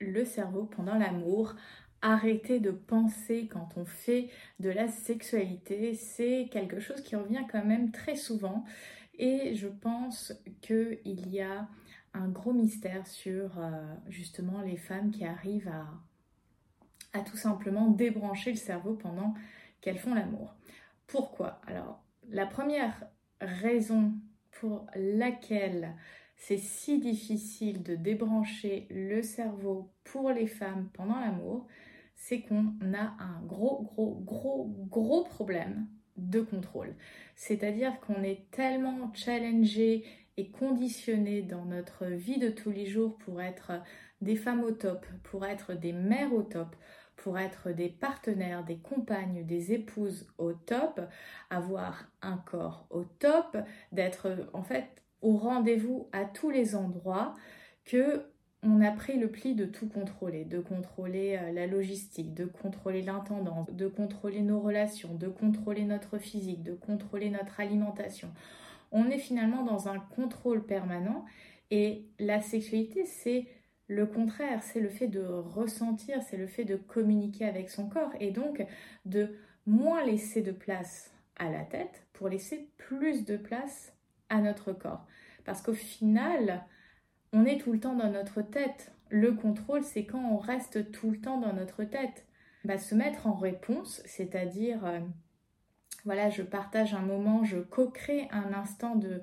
le cerveau pendant l'amour. Arrêter de penser quand on fait de la sexualité, c'est quelque chose qui revient quand même très souvent. Et je pense qu'il y a un gros mystère sur euh, justement les femmes qui arrivent à tout simplement débrancher le cerveau pendant qu'elles font l'amour. Pourquoi? Alors, la première raison pour laquelle c'est si difficile de débrancher le cerveau pour les femmes pendant l'amour, c'est qu'on a un gros, gros, gros, gros problème de contrôle. C'est-à-dire qu'on est tellement challengé et conditionné dans notre vie de tous les jours pour être des femmes au top, pour être des mères au top, pour être des partenaires, des compagnes, des épouses au top, avoir un corps au top, d'être en fait au rendez-vous à tous les endroits que on a pris le pli de tout contrôler, de contrôler euh, la logistique, de contrôler l'intendance, de contrôler nos relations, de contrôler notre physique, de contrôler notre alimentation. On est finalement dans un contrôle permanent et la sexualité, c'est le contraire, c'est le fait de ressentir, c'est le fait de communiquer avec son corps et donc de moins laisser de place à la tête pour laisser plus de place notre corps. Parce qu'au final, on est tout le temps dans notre tête. Le contrôle, c'est quand on reste tout le temps dans notre tête. Bah, se mettre en réponse, c'est-à-dire, euh, voilà, je partage un moment, je co-crée un instant de,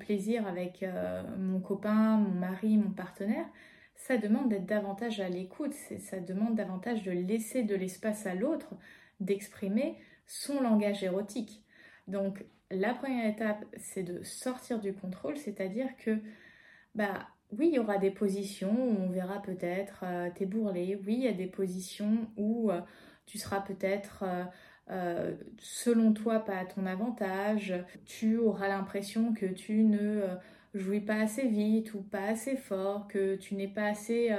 plaisir avec euh, mon copain, mon mari, mon partenaire, ça demande d'être davantage à l'écoute, ça demande davantage de laisser de l'espace à l'autre, d'exprimer son langage érotique. Donc la première étape, c'est de sortir du contrôle, c'est-à-dire que, bah oui, il y aura des positions où on verra peut-être euh, t'es bourrelé, oui, il y a des positions où euh, tu seras peut-être... Euh, selon toi pas à ton avantage, tu auras l'impression que tu ne jouis pas assez vite ou pas assez fort, que tu n'es pas assez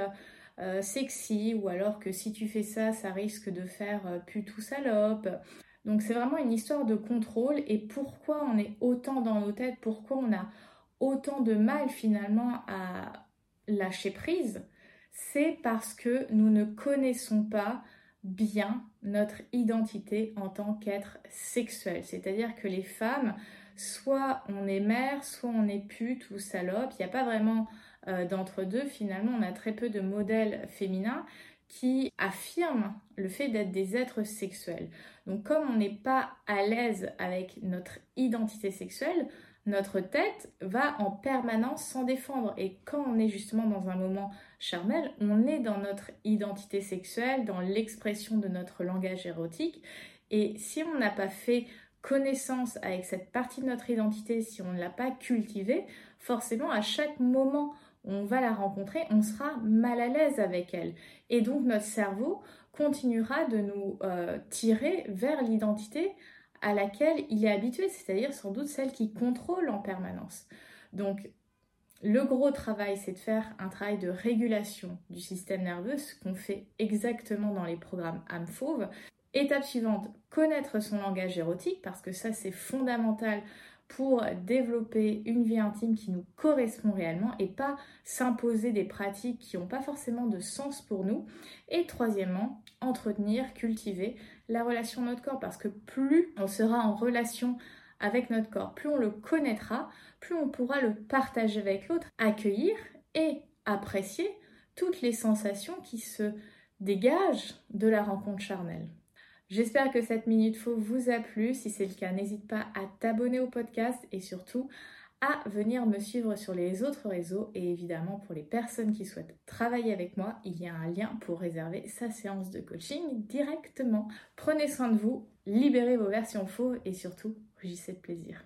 sexy ou alors que si tu fais ça, ça risque de faire pute ou salope. Donc c'est vraiment une histoire de contrôle et pourquoi on est autant dans nos têtes, pourquoi on a autant de mal finalement à lâcher prise, c'est parce que nous ne connaissons pas bien notre identité en tant qu'être sexuel. C'est-à-dire que les femmes soit on est mère, soit on est pute ou salope. Il n'y a pas vraiment euh, d'entre-deux. Finalement, on a très peu de modèles féminins qui affirment le fait d'être des êtres sexuels. Donc comme on n'est pas à l'aise avec notre identité sexuelle, notre tête va en permanence s'en défendre. Et quand on est justement dans un moment charnel, on est dans notre identité sexuelle, dans l'expression de notre langage érotique. Et si on n'a pas fait connaissance avec cette partie de notre identité, si on ne l'a pas cultivée, forcément à chaque moment on va la rencontrer, on sera mal à l'aise avec elle. Et donc notre cerveau continuera de nous euh, tirer vers l'identité à laquelle il est habitué, c'est-à-dire sans doute celle qui contrôle en permanence. Donc le gros travail, c'est de faire un travail de régulation du système nerveux, ce qu'on fait exactement dans les programmes âme fauve. Étape suivante, connaître son langage érotique, parce que ça c'est fondamental pour développer une vie intime qui nous correspond réellement et pas s'imposer des pratiques qui n'ont pas forcément de sens pour nous. Et troisièmement, entretenir, cultiver la relation de notre corps, parce que plus on sera en relation avec notre corps, plus on le connaîtra, plus on pourra le partager avec l'autre, accueillir et apprécier toutes les sensations qui se dégagent de la rencontre charnelle. J'espère que cette minute faux vous a plu. Si c'est le cas, n'hésite pas à t'abonner au podcast et surtout à venir me suivre sur les autres réseaux. Et évidemment, pour les personnes qui souhaitent travailler avec moi, il y a un lien pour réserver sa séance de coaching directement. Prenez soin de vous, libérez vos versions fauves et surtout, rugissez de plaisir.